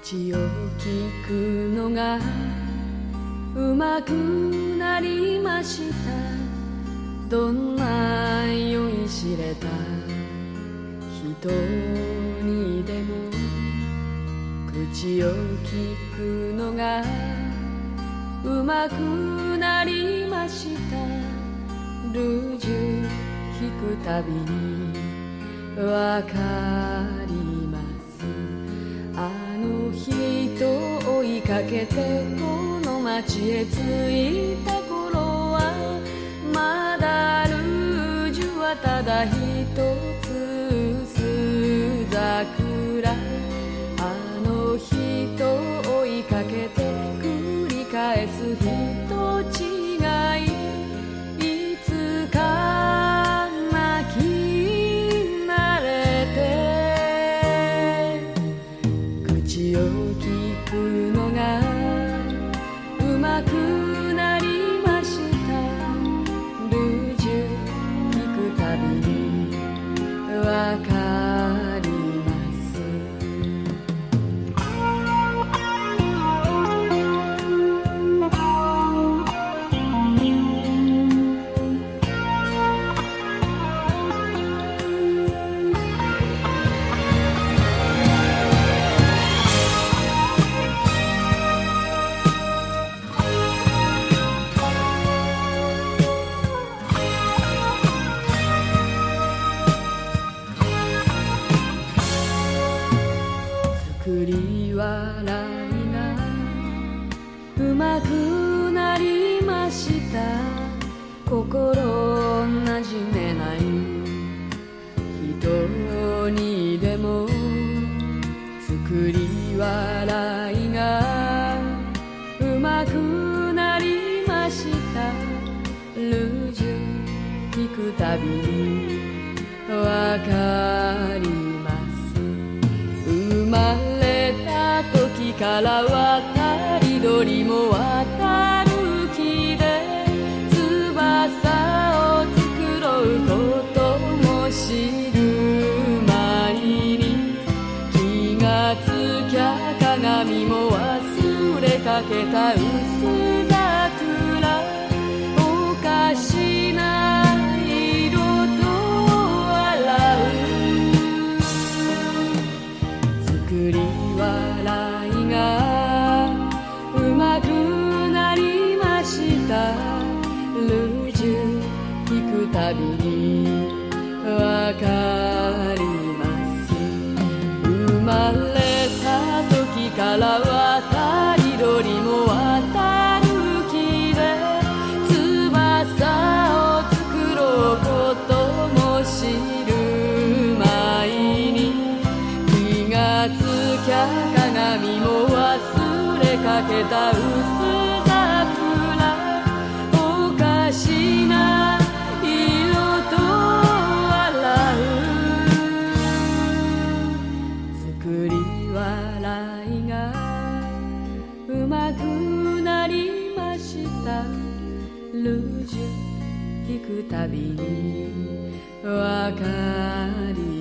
口を聞くのがうまくなりました。どんな酔いしれた。人にでも口を聞くのがうまくなりました。ルージュ引くたびにわかります。あの人追いかけてこの街へ着いた頃はまだルージュはただ一つ桜。作り笑いがうまくなりました。ルージュ聞くたびにわかります。生まれた時から渡り鳥もかけた薄桜おかしな色と笑う作り笑いがうまくなりました。ルージュ弾くた。びにわかります生まれた。時からけた薄桜おかしな色と笑う作り笑いがうまくなりました。ルージュ弾くたびにわかり